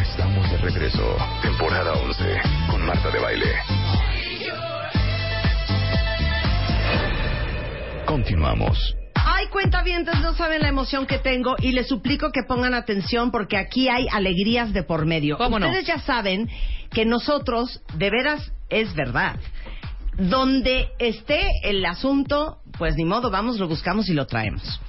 Estamos de regreso. Temporada 11 con Marta de Baile. Continuamos. Ay, cuentavientes, no saben la emoción que tengo y les suplico que pongan atención porque aquí hay alegrías de por medio. ¿Cómo no? Ustedes ya saben que nosotros, de veras, es verdad. Donde esté el asunto, pues ni modo, vamos, lo buscamos y lo traemos.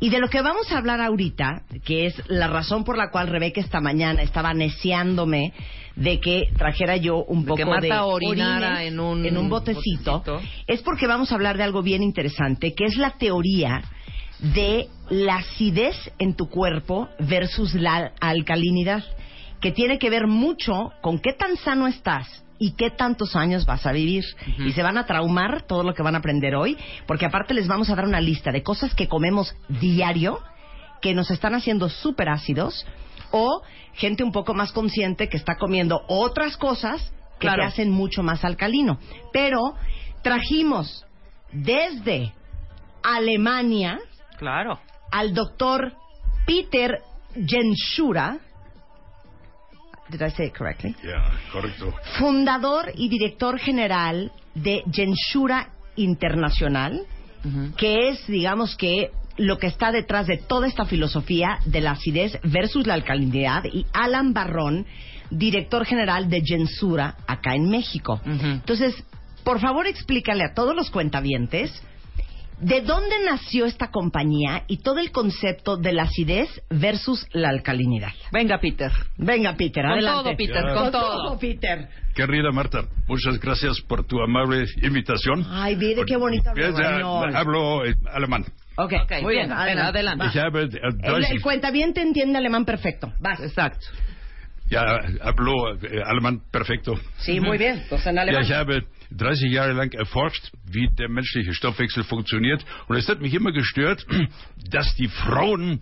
Y de lo que vamos a hablar ahorita, que es la razón por la cual Rebeca esta mañana estaba neciándome de que trajera yo un De poco que Marta de orinara orines en un en un botecito, botecito. es porque vamos a hablar de algo bien interesante, que es la teoría de la acidez en tu cuerpo versus la alcalinidad, que tiene que ver mucho con qué tan sano estás y qué tantos años vas a vivir. Y se van a traumar todo lo que van a aprender hoy, porque aparte les vamos a dar una lista de cosas que comemos diario que nos están haciendo súper ácidos o gente un poco más consciente que está comiendo otras cosas que Claro. te hacen mucho más alcalino. Pero trajimos desde Alemania Claro. al doctor Peter Genschura. Did I say it correctly? Ya, correcto. Fundador y director general de Genschura Internacional, que es, digamos que, lo que está detrás de toda esta filosofía de la acidez versus la alcalinidad, y Alan Barrón, director general de Gensura acá en México. Entonces, por favor, explícale a todos los cuentavientes de dónde nació esta compañía y todo el concepto de la acidez versus la alcalinidad. Venga, Peter. Venga, Peter, Con adelante. todo, Peter, Ya. con todo. Peter. Querida Marta, muchas gracias por tu amable invitación. Ay, mire qué bonito Ya, ya, hablo eh, alemán. Ok, Ok, muy bien, bien, adelante. adelante. Habe äh, El, 30 el cuentaviente entiende alemán perfecto. Vas. Exacto. ja, hablo äh, alemán perfecto. Sí, muy bien. Entonces en Ja, alemán. habe 30 Jahre lang erforscht, wie der menschliche Stoffwechsel funktioniert. Und es hat mich immer gestört, dass die Frauen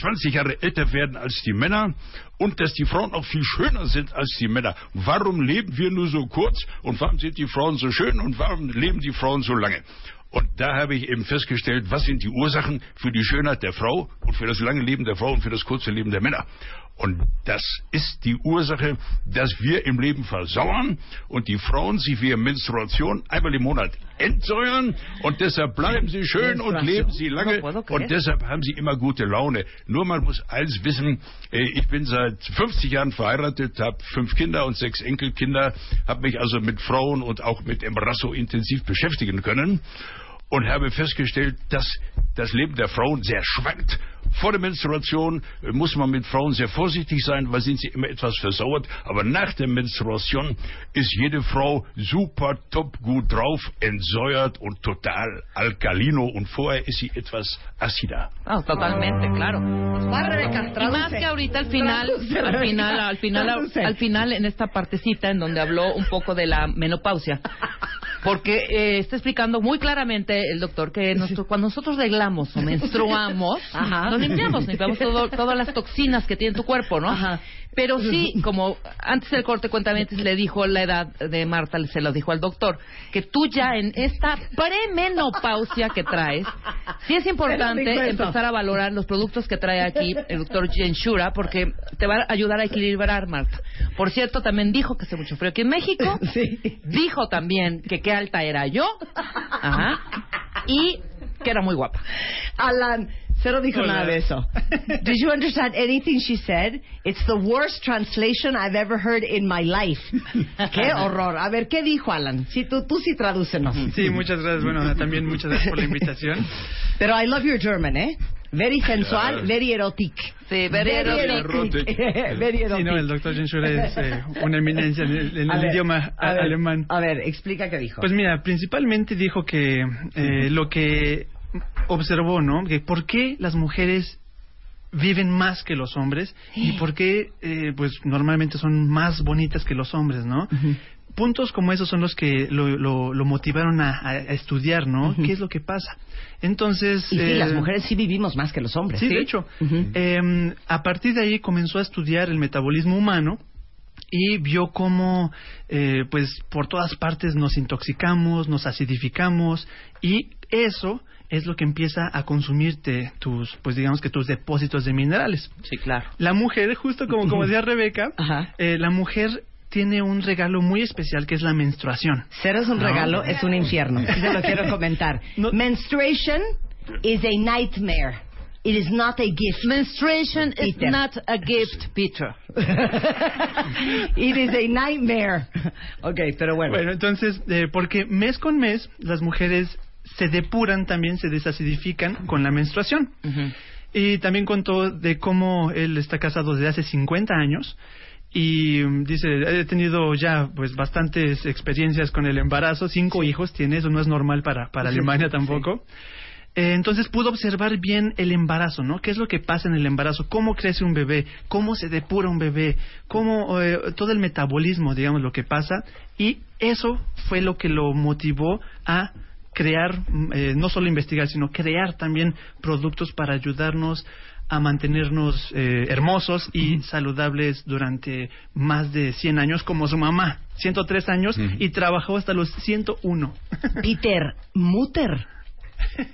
20 Jahre älter werden als die Männer und dass die Frauen auch viel schöner sind als die Männer. Warum leben wir nur so kurz und warum sind die Frauen so schön und warum leben die Frauen so lange? Und da habe ich eben festgestellt, was sind die Ursachen für die Schönheit der Frau und für das lange Leben der Frau und für das kurze Leben der Männer. Und das ist die Ursache, dass wir im Leben versauern und die Frauen sich wie Menstruation einmal im Monat entsäuern. Und deshalb bleiben sie schön und leben sie lange. Und deshalb haben sie immer gute Laune. Nur man muss eins wissen, äh, ich bin seit 50 Jahren verheiratet, habe fünf Kinder und sechs Enkelkinder, habe mich also mit Frauen und auch mit Embrasso intensiv beschäftigen können. Und habe festgestellt, dass das Leben der Frauen sehr schwankt. Vor der Menstruation äh, muss man mit Frauen sehr vorsichtig sein, weil sind sie immer etwas versauert. Aber nach der Menstruation ist jede Frau super top gut drauf, entsäuert und total alkalino. Und vorher ist sie etwas acider. Ah, totalmente, claro. Y más que ahorita al final, al final, al final, al final en esta partecita en donde habló un poco de la menopausia, porque eh, está explicando muy claramente el doctor que nosotros- cuando nosotros reglamos o menstruamos, Ajá. nos limpiamos, limpiamos todo- todas las toxinas que tiene tu cuerpo, ¿no? Ajá. Pero sí, como antes del corte cuentamente le dijo la edad de Marta, se lo dijo al doctor, que tú ya en esta premenopausia que traes, sí es importante empezar a valorar los productos que trae aquí el doctor Genshura porque te va a ayudar a equilibrar, Marta. Por cierto, también dijo que hace mucho frío aquí en México. Sí. Dijo también que qué alta era yo. Ajá. Y que era muy guapa. Alan, cero dijo Hola. nada de eso. Did you understand anything she said? It's the worst translation I've ever heard in my life. Qué horror. A ver, ¿qué dijo Alan? Sí, tú, tú sí tradúcenos. Sí, muchas gracias. Bueno, también muchas gracias por la invitación. Pero I love your German, ¿eh? Very sensual, very erotic. Sí, very erotic. very Sí, erotic. no, el doctor Jenshura es eh, una eminencia en el, en el ver, idioma a ver, alemán. A ver, explica qué dijo. Pues mira, principalmente dijo que eh, lo que observó, ¿no? Que por qué las mujeres viven más que los hombres y por qué, eh, pues, normalmente son más bonitas que los hombres, ¿no? Puntos como esos son los que lo, lo, lo motivaron a, a estudiar, ¿no? ¿Qué es lo que pasa? Entonces... Y sí, eh, las mujeres sí vivimos más que los hombres. Sí, de hecho. Eh, a partir de ahí comenzó a estudiar el metabolismo humano y vio cómo, eh, pues, por todas partes nos intoxicamos, nos acidificamos y eso es lo que empieza a consumirte tus, pues, digamos que tus depósitos de minerales. Sí, claro. La mujer, justo como, como decía Rebeca, eh, la mujer tiene un regalo muy especial que es la menstruación. Ser es un regalo, es un infierno. Te lo quiero comentar. No- Menstruation is a nightmare. It is not a gift. Menstruation is Peter. not a gift, Peter. It is a nightmare. Ok, pero bueno. Bueno, entonces, eh, porque mes con mes las mujeres se depuran también, se desacidifican con la menstruación. Y también contó de cómo él está casado desde hace 50 años y mm, dice, he tenido ya pues bastantes experiencias con el embarazo, cinco hijos tiene, eso no es normal para, para Sí, Alemania sí. tampoco. Eh, entonces pudo observar bien el embarazo, ¿no? ¿Qué es lo que pasa en el embarazo? ¿Cómo crece un bebé? ¿Cómo se depura un bebé? ¿Cómo eh, todo el metabolismo, digamos, lo que pasa? Y eso fue lo que lo motivó a crear, mm, eh, no solo investigar, sino crear también productos para ayudarnos a mantenernos eh, hermosos y saludables durante más de 100 años, como su mamá, 103 años, Ujú. y trabajó hasta los 101. Peter Mutter.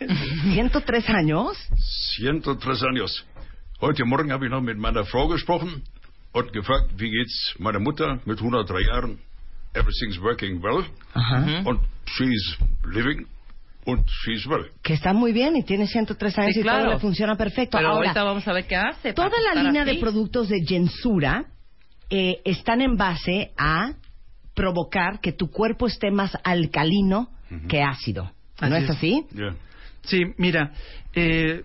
103 años. 103 años. Heute Morgen habe ich noch mit meiner Frau gesprochen und gefragt, wie geht's meiner Mutter mit 103 Jahren? Everything's working well. Ajá. Und she's living Que está muy bien y tiene 103 años Sí, y todo le funciona perfecto. Pero Ahora, ahorita vamos a ver qué hace. toda la línea así. de productos de Gensura eh, están en base a provocar que tu cuerpo esté más alcalino que ácido. ¿No Así es es. así? Yeah. Sí, mira, eh,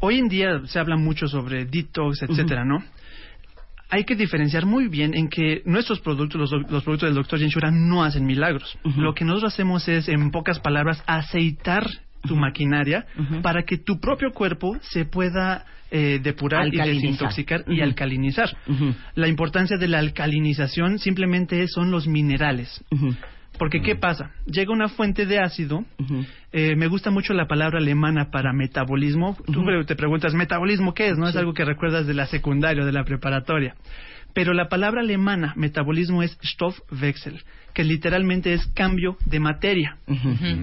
hoy en día se habla mucho sobre detox, etcétera, ¿no? Hay que diferenciar muy bien en que nuestros productos, los, los productos del doctor Jenshura, no hacen milagros. Lo que nosotros hacemos es, en pocas palabras, aceitar tu maquinaria para que tu propio cuerpo se pueda eh, depurar y desintoxicar y alcalinizar. La importancia de la alcalinización simplemente son los minerales. Porque, ¿qué pasa? Llega una fuente de ácido. Eh, me gusta mucho la palabra alemana para metabolismo. Tú pre- te preguntas, ¿metabolismo qué es? No es algo que recuerdas de la secundaria o de la preparatoria. Pero la palabra alemana, metabolismo, es Stoffwechsel, que literalmente es cambio de materia.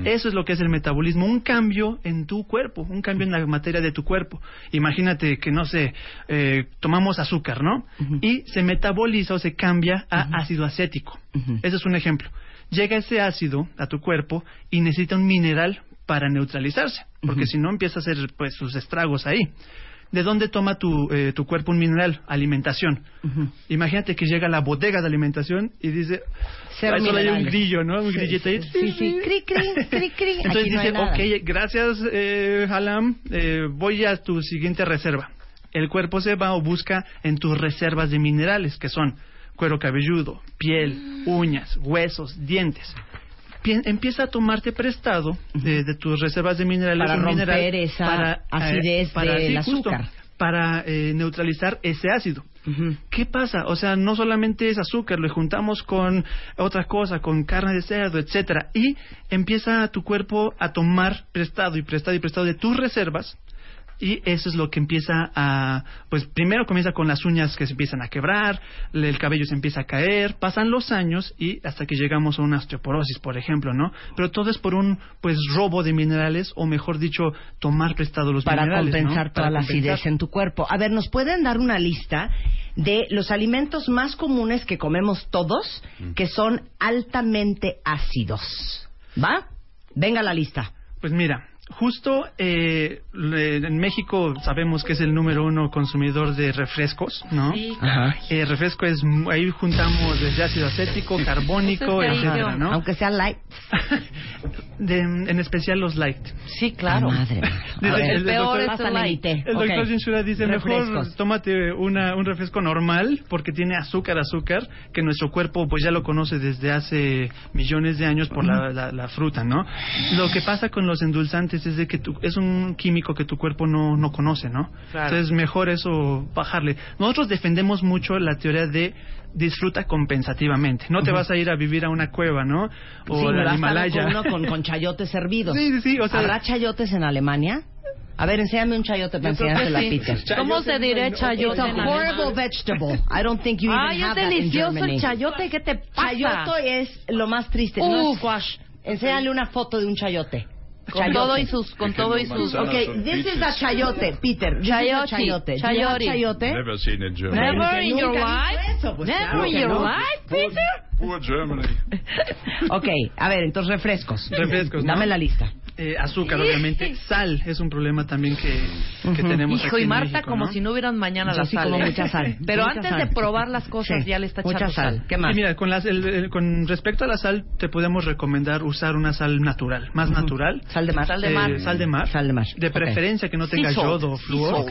Eso es lo que es el metabolismo, un cambio en tu cuerpo, un cambio en la materia de tu cuerpo. Imagínate que, no sé, eh, tomamos azúcar, ¿no? Y se metaboliza o se cambia a ácido acético. Ese es un ejemplo. Llega ese ácido a tu cuerpo y necesita un mineral para neutralizarse, porque si no empieza a hacer pues sus estragos ahí. ¿De dónde toma tu, eh, tu cuerpo un mineral? Alimentación. Imagínate que llega a la bodega de alimentación y dice, "Ay, solo hay un minerales". grillo, ¿no? Un Sí, grillito ahí. Sí, sí, cri, cri, cri, cri. Entonces no dice, ok, gracias, eh, Halam, eh, voy a tu siguiente reserva. El cuerpo se va o busca en tus reservas de minerales, que son cuero cabelludo, piel, uñas, huesos, dientes. Pien- empieza a tomarte prestado de, de tus reservas de minerales Para romper mineral esa acidez del sí, justo, azúcar. para eh, neutralizar ese ácido. ¿Qué pasa? O sea, no solamente es azúcar, lo juntamos con otra cosa, con carne de cerdo, etcétera, y empieza tu cuerpo a tomar prestado y prestado y prestado de tus reservas. Y eso es lo que empieza a, pues primero comienza con las uñas que se empiezan a quebrar, le- el cabello se empieza a caer, pasan los años y hasta que llegamos a una osteoporosis, por ejemplo, ¿no? Pero todo es por un, pues, robo de minerales o mejor dicho, tomar prestado los para minerales, ¿no? compensar toda Para la acidez en tu cuerpo. A ver, ¿nos pueden dar una lista de los alimentos más comunes que comemos todos que son altamente ácidos? ¿Va? Venga la lista. Pues mira, justo eh, le- en México sabemos que es el número uno consumidor de refrescos, ¿no? Sí, Ajá. Eh, refresco es mu- ahí juntamos desde ácido acético, carbónico, etcétera, ¿no? Aunque sea light. De- en especial los light. sí, claro. Madre. Dice ver, el el peor doctor- es el light. El doctor Jinshura dice, Refrescos. mejor tómate una, un refresco normal porque tiene azúcar, azúcar, que nuestro cuerpo pues ya lo conoce desde hace millones de años por la, la- la fruta, ¿no? Lo que pasa con los endulzantes antes es de que tu- es un químico que tu cuerpo no, no conoce, ¿no? Claro. Entonces mejor eso bajarle. Nosotros defendemos mucho la teoría de disfruta compensativamente. No te vas a ir a vivir a una cueva, ¿no? O sí, al vas a Himalaya. con uno con, con chayotes hervidos. Sí, sí, sí, o sea- ¿Habrá chayotes en Alemania? A ver, enséñame un chayote para Yo creo que enseñárselo a sí. Peter. ¿Cómo se dirá It's chayote a en horrible vegetable. I don't think you even Ay, es have that in delicioso Germany. el chayote. ¿Qué te pasa? Chayote es lo más triste, no es Uf. squash. Enséñale una foto de un chayote. Con Chayote. todo y sus, con todo y sus. Okay, this is a chayote, Peter. A Chayote. chayote. Chayote. chayote? Never seen in Germany. Never in your life. pues Never in your no. life, Peter. Poor Germany. Ok, a ver, entonces refrescos. Refrescos, ¿no? Dame la lista. Eh, azúcar, obviamente. Sal es un problema también que, que tenemos Hijo, aquí y en Marta México, como ¿no? si no hubieran mañana Yo la sí sal. como ¿eh? mucha sal. Pero Mucha antes sal. de probar las cosas Sí, ya le está mucha echando sal. sal. ¿Qué más? Mira, con, las- el- el- con respecto a la sal, te podemos recomendar usar una sal natural, más natural. Sal de mar. Sal de Eh, mar. sal de mar. Sal de mar. De preferencia que no tenga yodo o flúor.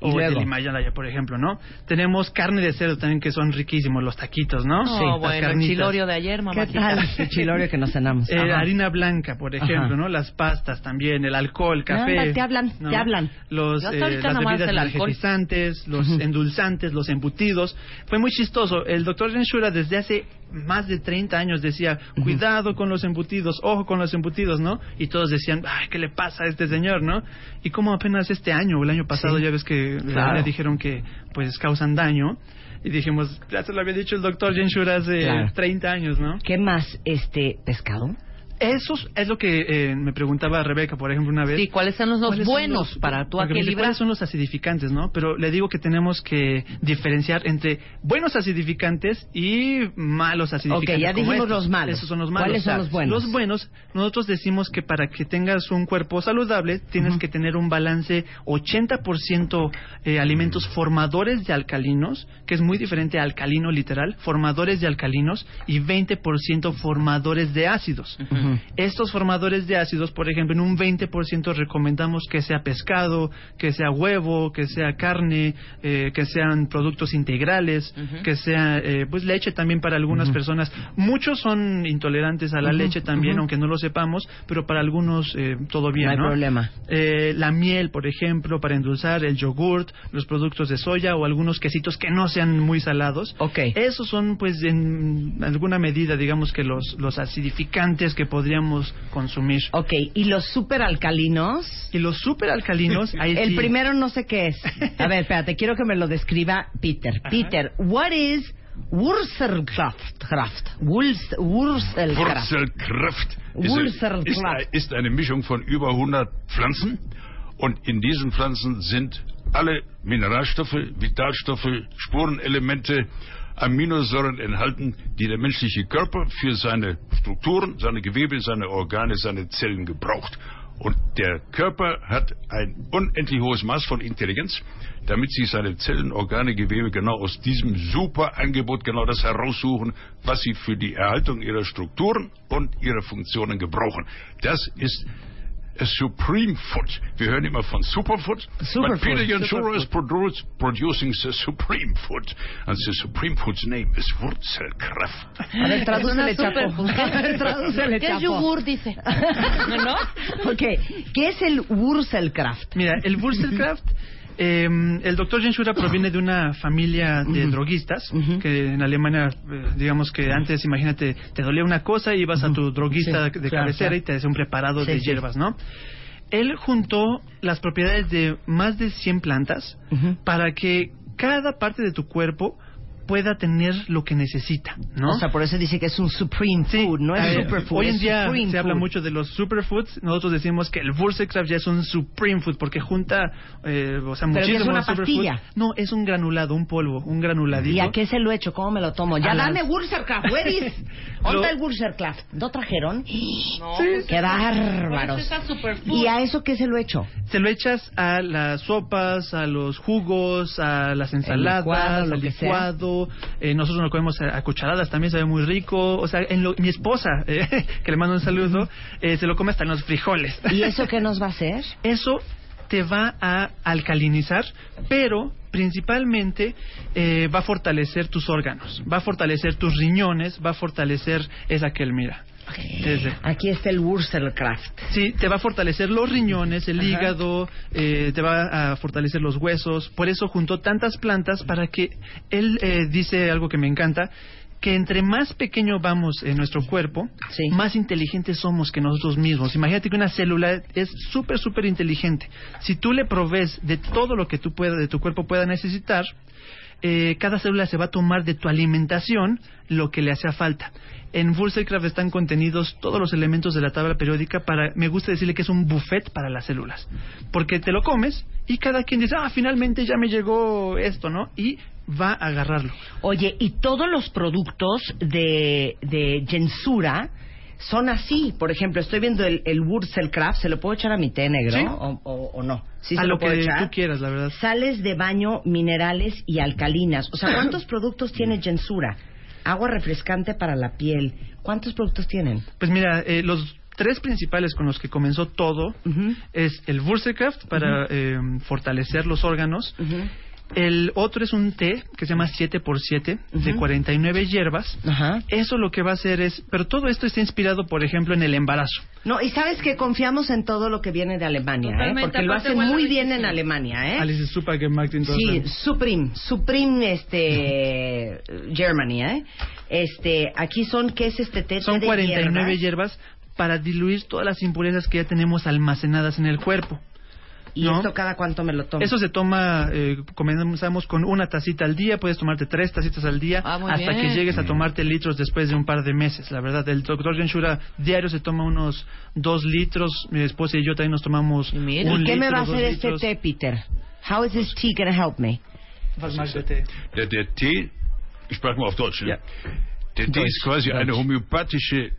Y O luego. el Himalaya, por ejemplo, ¿no? Tenemos carne de cerdo también que son riquísimos, los taquitos, ¿no? Oh, Las bueno, el chilorio de ayer, ¿Qué mamacita. tal el chilorio que nos cenamos? Eh, harina blanca, por ejemplo, Ajá. ¿no? Las pastas también, el alcohol, café. Anda, te hablan, ¿no? te hablan. Los, Yo hasta eh, las bebidas el energizantes, los endulzantes, los embutidos. Fue muy chistoso. El doctor Genshura desde hace más de 30 años decía, cuidado con los embutidos, ojo con los embutidos, ¿no? Y todos decían, ay, ¿qué le pasa a este señor, no? Y como apenas este año o el año pasado Sí. ya ves que Claro. le dijeron que pues causan daño. Y dijimos, ya se lo había dicho el doctor Genshura hace Claro. 30 años, ¿no? ¿Qué más? Este, pescado. Eso es lo que eh, me preguntaba Rebeca, por ejemplo, una vez. Sí, ¿cuáles son los ¿Cuáles son buenos los- para tu equilibrar? ¿Cuáles son los acidificantes, no? Pero le digo que tenemos que diferenciar entre buenos acidificantes y malos acidificantes. Ok, ya dijimos estos. los malos. Esos son los malos. ¿Cuáles son los buenos? Los buenos, nosotros decimos que para que tengas un cuerpo saludable, tienes que tener un balance 80% eh, alimentos formadores de alcalinos, que es muy diferente a alcalino literal, formadores de alcalinos, y 20% formadores de ácidos. Estos formadores de ácidos, por ejemplo, en un 20% recomendamos que sea pescado, que sea huevo, que sea carne, eh, que sean productos integrales, que sea eh, pues leche también para algunas personas. Muchos son intolerantes a la leche también, aunque no lo sepamos, pero para algunos eh, todo bien, No hay ¿no? problema. Eh, la miel, por ejemplo, para endulzar, el yogurt, los productos de soya o algunos quesitos que no sean muy salados. Ok. Esos son, pues, en alguna medida, digamos que los, los acidificantes que podríamos consumir. Ok, ¿y los superalcalinos? Y los superalcalinos, ahí El sí- primero no sé qué es. A ver, espérate, quiero que me lo describa Peter. Peter, what is Wurzelkraft? Kraft. Wurz- Wurzelkraft. Wurzelkraft Wurzelkraft. ist, ein- ist eine Mischung von über 100 Pflanzen und in diesen Pflanzen sind alle Mineralstoffe, Vitalstoffe, Spurenelemente, Aminosäuren enthalten, die der menschliche Körper für seine Strukturen, seine Gewebe, seine Organe, seine Zellen gebraucht. Und der Körper hat ein unendlich hohes Maß von Intelligenz, damit sich seine Zellen, Organe, Gewebe genau aus diesem super Angebot genau das heraussuchen, was sie für die Erhaltung ihrer Strukturen und ihrer Funktionen gebrauchen. Das ist supreme food. Wir hören immer von superfood. Superfood, but Peter Jansura is produce, producing the supreme food. And the supreme food's name is Wurzelkraft. A ver, tradúcele, Chapo. súper. A ver, tradúcele, ¿Qué es Chapo. yogur, dice? ¿No? Ok, ¿qué es el Wurzelkraft? Mira, el Wurzelkraft, eh, el doctor Genshura proviene de una familia de droguistas, que en Alemania, eh, digamos que antes, imagínate, te dolía una cosa y ibas a tu droguista Sí, de claro, cabecera claro. y te hacía un preparado Sí, de sí. hierbas, ¿no? Él juntó las propiedades de más de 100 plantas para que cada parte de tu cuerpo pueda tener lo que necesita, ¿no? O sea, por eso dice que es un supreme Sí, food, no es eh, superfood. Hoy en día supreme se habla food. mucho de los superfoods. Nosotros decimos que el Wurzelkraft ya es un supreme food porque junta, eh, o sea, Pero ¿qué es muchísimos una pastilla? No, es un granulado, un polvo, un granuladito. ¿Y a qué se lo echo? ¿Cómo me lo tomo? Ya A dame las- Wurzelkraft, where is? ¿Dónde el Wurzelkraft? ¿No trajeron? No, ¡Qué bárbaros! Pues. ¿Y a eso qué se lo echo? Se lo echas a las sopas, a los jugos, a las ensaladas, licuado, lo al que Eh, nosotros lo comemos a, a cucharadas, también sabe muy rico. O sea, en lo- mi esposa, eh, que le mando un saludo, eh, se lo come hasta en los frijoles. ¿Y eso qué nos va a hacer? eso te va a alcalinizar, pero principalmente eh, va a fortalecer tus órganos, va a fortalecer tus riñones, va a fortalecer esa que Aquí está el Wurzelkraft. Sí, te va a fortalecer los riñones, el Ajá. hígado, eh, te va a fortalecer los huesos. Por eso juntó tantas plantas para que él eh, dice algo que me encanta, que entre más pequeño vamos en nuestro cuerpo, Sí. más inteligentes somos que nosotros mismos. Imagínate que una célula es súper, súper inteligente. Si tú le provees de todo lo que tú pueda, de tu cuerpo pueda necesitar, eh, cada célula se va a tomar de tu alimentación lo que le hacía falta. En Wurzelkraft están contenidos todos los elementos de la tabla periódica para, me gusta decirle que es un buffet para las células. Porque te lo comes y cada quien dice, ah, finalmente ya me llegó esto, ¿no? Y va a agarrarlo. Oye, y todos los productos de, de Gensura son así. Por ejemplo, estoy viendo el, el Wurzelkraft, ¿se lo puedo echar a mi té negro Sí. o, o- o no? ¿Sí a se lo lo puedo que echar? tú quieras, la verdad. Sales de baño, minerales y alcalinas. O sea, ¿cuántos productos tiene Gensura? Agua refrescante para la piel. ¿Cuántos productos tienen? Pues mira, eh, los tres principales con los que comenzó todo Ujú. es el Wurzelkraft para eh, fortalecer los órganos. Ujú. El otro es un té que se llama 7x7 de Ujú. 49 hierbas. Ajá. Eso lo que va a hacer es, pero todo esto está inspirado, por ejemplo, en el embarazo. No, y sabes que confiamos en todo lo que viene de Alemania, ¿eh? Porque lo hacen muy bien en Alemania, ¿eh? Alice Sí, Supreme, Supreme, este, Germany, ¿eh? Este, aquí son, ¿qué es este té? Son Té de 49 hierbas. hierbas para diluir todas las impurezas que ya tenemos almacenadas en el cuerpo. ¿Y ¿no? esto cada cuánto me lo tomo? Eso se toma, eh, comenzamos con una tacita al día, puedes tomarte tres tacitas al día Ah, hasta bien. que llegues a tomarte litros después de un par de meses. La verdad, el doctor Genshura diario se toma unos dos litros, mi esposa y yo también nos tomamos Y mira. un ¿Y qué me litro, va a hacer este té, Peter? How is this tea gonna help me? Was magst du Tee? Der, der Tee, ich spreche mal auf Deutsch, ne? Ja. Der Tee Deutsch, ist quasi eine Deutsch. homöopathische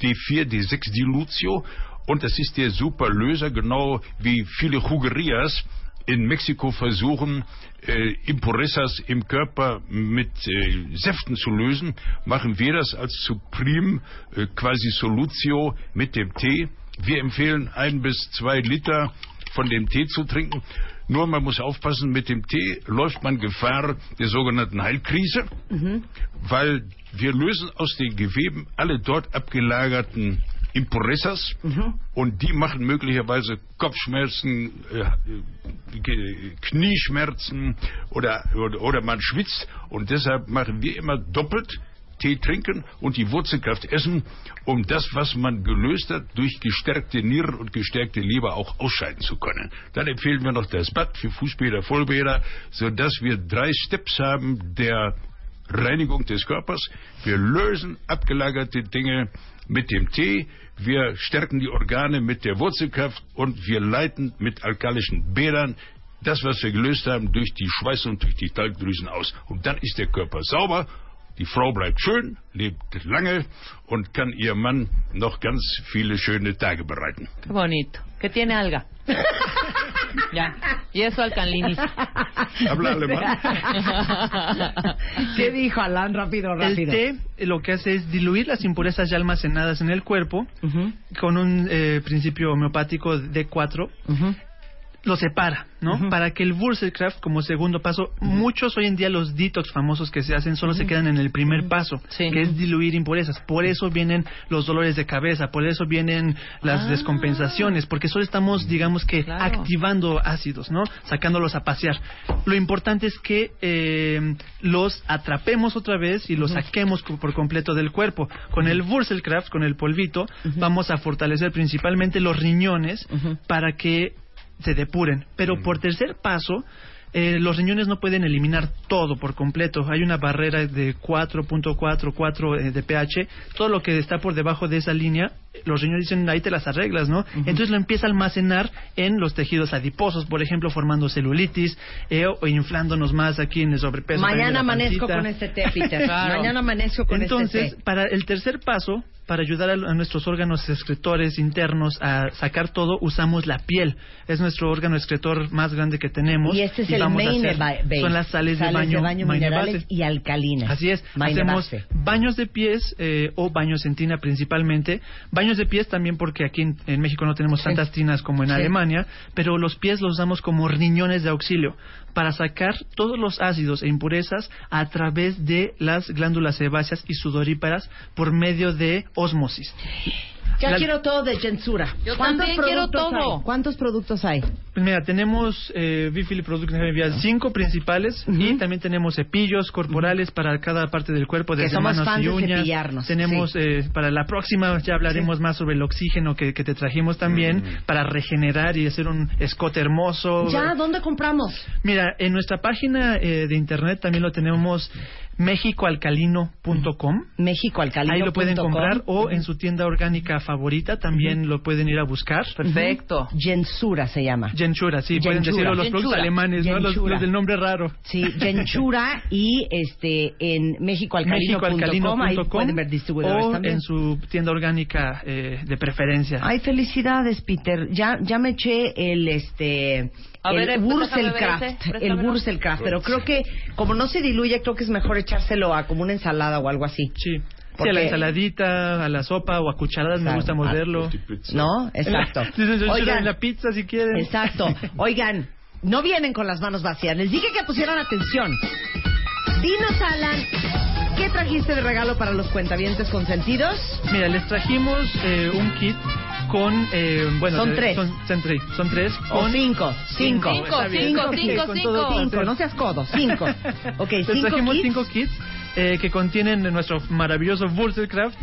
D4, D6 Dilutio und das ist der super Löser, genau wie viele Jugerias in Mexiko versuchen, äh, Impurezas im Körper mit äh, Säften zu lösen, machen wir das als Supreme äh, quasi Solutio mit dem Tee. Wir empfehlen ein bis zwei Liter von dem Tee zu trinken. Nur man muss aufpassen, mit dem Tee läuft man Gefahr der sogenannten Heilkrise, weil wir lösen aus den Geweben alle dort abgelagerten Impurezas und die machen möglicherweise Kopfschmerzen, äh, Knieschmerzen oder, oder, oder man schwitzt und deshalb machen wir immer doppelt Tee trinken und die Wurzelkraft essen, um das, was man gelöst hat, durch gestärkte Nieren und gestärkte Leber auch ausscheiden zu können. Dann empfehlen wir noch das Bad für Fußbäder, Vollbäder, sodass wir drei Steps haben der Reinigung des Körpers. Wir lösen abgelagerte Dinge mit dem Tee, wir stärken die Organe mit der Wurzelkraft und wir leiten mit alkalischen Bädern das, was wir gelöst haben, durch die Schweiß und durch die Talgdrüsen aus. Und dann ist der Körper sauber, die Frau bleibt schön, lebt lange und kann ihr Mann noch ganz viele schöne Tage bereiten. Bonito. ¿Qué tiene alga? ya. Y eso alcaliniza. Habla alemán. ¿Qué dijo Alan? Rápido, El rápido. té eh, lo que hace es diluir las impurezas ya almacenadas en el cuerpo Ujú, con un eh, principio homeopático de 4 ujú. Lo separa, ¿no? Para que el Wurzelkraft, como segundo paso, muchos hoy en día los detox famosos que se hacen solo se quedan en el primer paso, Sí. que es diluir impurezas. Por eso vienen los dolores de cabeza, por eso vienen las Ah. descompensaciones, porque solo estamos, digamos que, Claro. activando ácidos, ¿no? Sacándolos a pasear. Lo importante es que eh, los atrapemos otra vez y los saquemos por completo del cuerpo. Con el Wurzelkraft, con el polvito, vamos a fortalecer principalmente los riñones para que se depuren. Pero por tercer paso, eh, los riñones no pueden eliminar todo por completo. Hay una barrera de 4.44 eh, de pH. Todo lo que está por debajo de esa línea, los riñones dicen, ahí te las arreglas, ¿no? Entonces lo empieza a almacenar en los tejidos adiposos, por ejemplo, formando celulitis eh, o, inflándonos más aquí en el sobrepeso. de Mañana amanezco con este té, Peter. Claro. Mañana amanezco con Entonces, este té. para el tercer paso, para ayudar a, a nuestros órganos excretores internos a sacar todo, usamos la piel. Es nuestro órgano excretor más grande que tenemos. Y este es el vamos a main hacer- ba- base. Son las sales, de baño, minerales base. y alcalinas. Así es, Main hacemos base. baños de pies eh, o baños en tina principalmente. Baños Baños de pies también porque aquí en, en México no tenemos tantas tinas como en Sí. Alemania, pero los pies los damos como riñones de auxilio para sacar todos los ácidos e impurezas a través de las glándulas sebáceas y sudoríparas por medio de osmosis. Ya La- quiero todo de Gensura. Yo ¿Cuántos también quiero todo. hay? ¿Cuántos productos hay? Pues mira, tenemos eh, Bifili Productos Enviadas cinco principales y también tenemos cepillos corporales para cada parte del cuerpo, somos manos fans y de uñas. cepillarnos, Tenemos sí. eh, para la próxima ya hablaremos más sobre el oxígeno que, que te trajimos también para regenerar y hacer un escote hermoso. Ya, ¿dónde compramos? Mira, en nuestra página eh, de internet también lo tenemos mexicoalcalino.com. Méxicoalcalino.com. Ahí lo pueden comprar o en su tienda orgánica favorita también lo pueden ir a buscar. Perfecto. Gensura se llama. Genchura, sí, pueden decirlo los productos alemanes, ¿no? Los, los del nombre raro. Sí, Genchura y este en mexicoalcalino.com ahí mexicoalcalino.com pueden ver distribuidores o también. en su tienda orgánica eh, de preferencia. Ay, felicidades, Peter. Ya ya me eché el este A el ver, Wurzelkraft, el. Wurzelkraft, pero creo que como no se diluye, creo que es mejor echárselo a como una ensalada o algo así. Sí. Sí, Porque- a la ensaladita, a la sopa o a cucharadas me Claro. gusta morderlo. ¿No? Exacto. Sí, sí, sí, Oigan, en la pizza si quieren. Exacto. Oigan, no vienen con las manos vacías. Les dije que pusieran atención. Dinos, Alan, ¿qué trajiste de regalo para los cuentavientes consentidos? Mira, les trajimos eh, un kit con, eh, bueno, Son tres. Son, son tres. Son tres O con cinco. Cinco. Cinco, cinco, cinco, cinco. todo Cinco, placer. no seas codo. Cinco. Ok, Les cinco trajimos kits. cinco kits eh, que contienen nuestro maravilloso Wurzelkraft.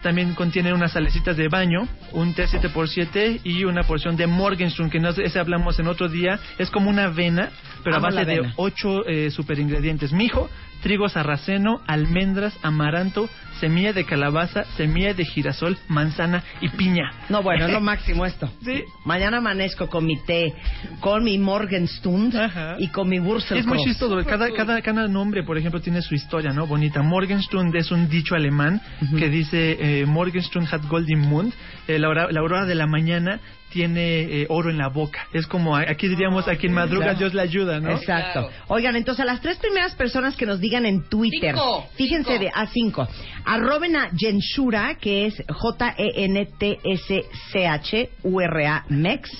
También contienen unas salecitas de baño, un té 7x7 y una porción de Morgenstern, que no ese hablamos en otro día. Es como una avena, pero Amo a base de ocho eh, super ingredientes. Mijo, trigo sarraceno, almendras, amaranto, semilla de calabaza, semilla de girasol, manzana y piña. No, bueno, es lo máximo esto. Sí. Mañana amanezco con mi té, con mi Morgenstund Ajá. y con mi Wurzelkraft. Es muy chistoso. Cada, cada, cada nombre, por ejemplo, tiene su historia, ¿no? Bonita. Morgenstund es un dicho alemán que dice eh, Morgenstund hat golden Mund. Eh, la, hora- la aurora de la mañana tiene eh, oro en la boca. Es como, aquí diríamos, a quien madruga. Dios le ayuda, ¿no? Exacto. Claro. Oigan, entonces a las tres primeras personas que nos digan en Twitter, Cinco. fíjense Cinco. de a cinco, arroben a Genshura, que es J-E-N-T-S-C-H-U-R-A Mex,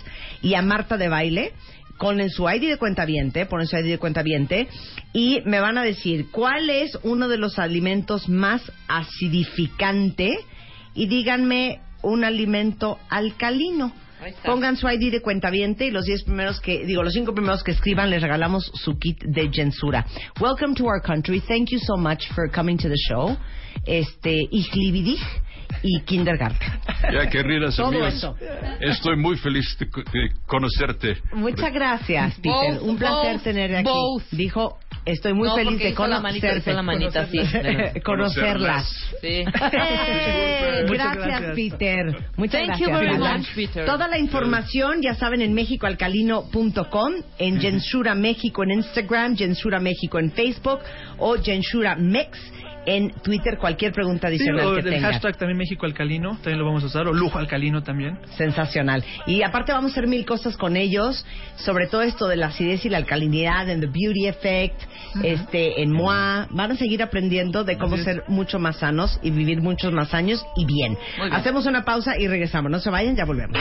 y a Marta de Baile, con en su ID de cuenta ponen su ID de cuenta y me van a decir cuál es uno de los alimentos más acidificante y díganme un alimento alcalino. Pongan su ID de cuentaviente y los 10 primeros que, digo, los 5 primeros que escriban les regalamos su kit de Gensura. Welcome to our country. Thank you so much for coming to the show. Este, Ich y Kindergarten. Ja, queridas Todo amigas, eso. estoy muy feliz de, de conocerte. Muchas gracias, Peter. Both, Un placer both, tenerte aquí. both. Dijo, estoy muy No, feliz de hizo la manita, conocerte. la manita. Conocerlas. Conocerlas. Sí. Muchas gracias, gracias. Peter. Muchas Thank gracias. you very much, Peter. Toda la información, ya saben, en mexicoalcalino.com, en Gensura México en Instagram, Gensura México en Facebook o Gensura Mex en Twitter. Cualquier pregunta Sí, adicional o que el tengan. hashtag también México Alcalino, también lo vamos a usar, o Lujo Alcalino también. Sensacional. Y aparte vamos a hacer mil cosas con ellos, sobre todo esto de la acidez y la alcalinidad, en The Beauty Effect, este, en MOA. Van a seguir aprendiendo de cómo ser mucho más sanos y vivir muchos más años y bien. Bien. Hacemos una pausa y regresamos. No se vayan, ya volvemos.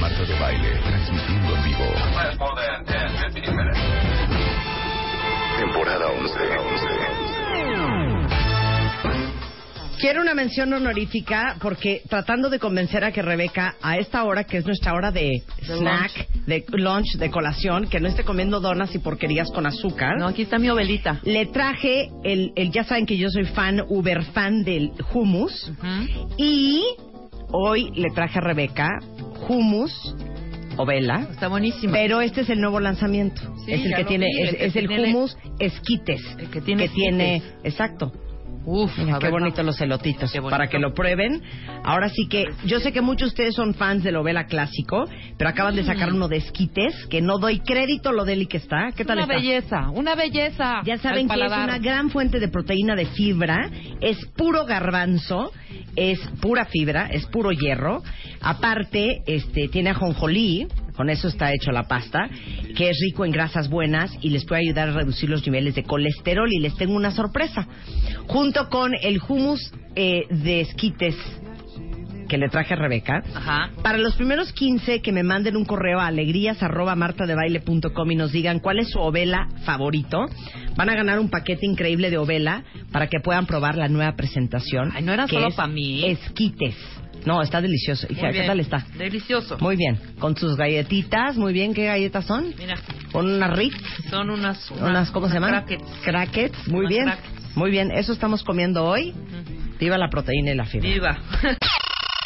Marta de Baile, transmitiendo en vivo. Temporada 11. Quiero una mención honorífica porque tratando de convencer a que Rebeca a esta hora, que es nuestra hora de snack, de lunch, de colación, que no esté comiendo donas y porquerías con azúcar. No, aquí está mi ovelita. Le traje el, el, ya saben que yo soy fan, uber fan del hummus. Y hoy le traje a Rebeca hummus o vela. Está buenísima. Pero este es el nuevo lanzamiento. Sí, es el que tiene, vi, es, que es el tiene- hummus esquites. El que tiene esquites. exacto. Uf, Mira, qué bonitos los elotitos. Bonito. Para que lo prueben. Ahora sí que, yo sé que muchos de ustedes son fans de Lovela clásico, pero acaban de sacar uno de esquites, que no doy crédito lo deli que está. ¿Qué tal Una está? belleza, una belleza. Ya saben que es una gran fuente de proteína de fibra, es puro garbanzo, es pura fibra, es puro hierro. Aparte, este tiene ajonjolí, con eso está hecho la pasta, que es rico en grasas buenas y les puede ayudar a reducir los niveles de colesterol. Y les tengo una sorpresa, junto con el hummus eh, de esquites que le traje a Rebeca. Ajá. Para los primeros 15 que me manden un correo a alegrías@martadebaile.com y nos digan cuál es su ovela favorito, van a ganar un paquete increíble de ovela para que puedan probar la nueva presentación. Ay, no era solo es pa' mí. Esquites. No, está delicioso. Hija, ¿qué tal está? Delicioso. Muy bien. Con sus galletitas, muy bien. ¿Qué galletas son? Mira, Con unas Ritz, son unas... unas, ¿cómo se llaman? Crackets. Crackets. Muy Unas bien. crackets. Muy bien. Eso estamos comiendo hoy. Viva la proteína y la fibra. Viva.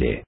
Baile.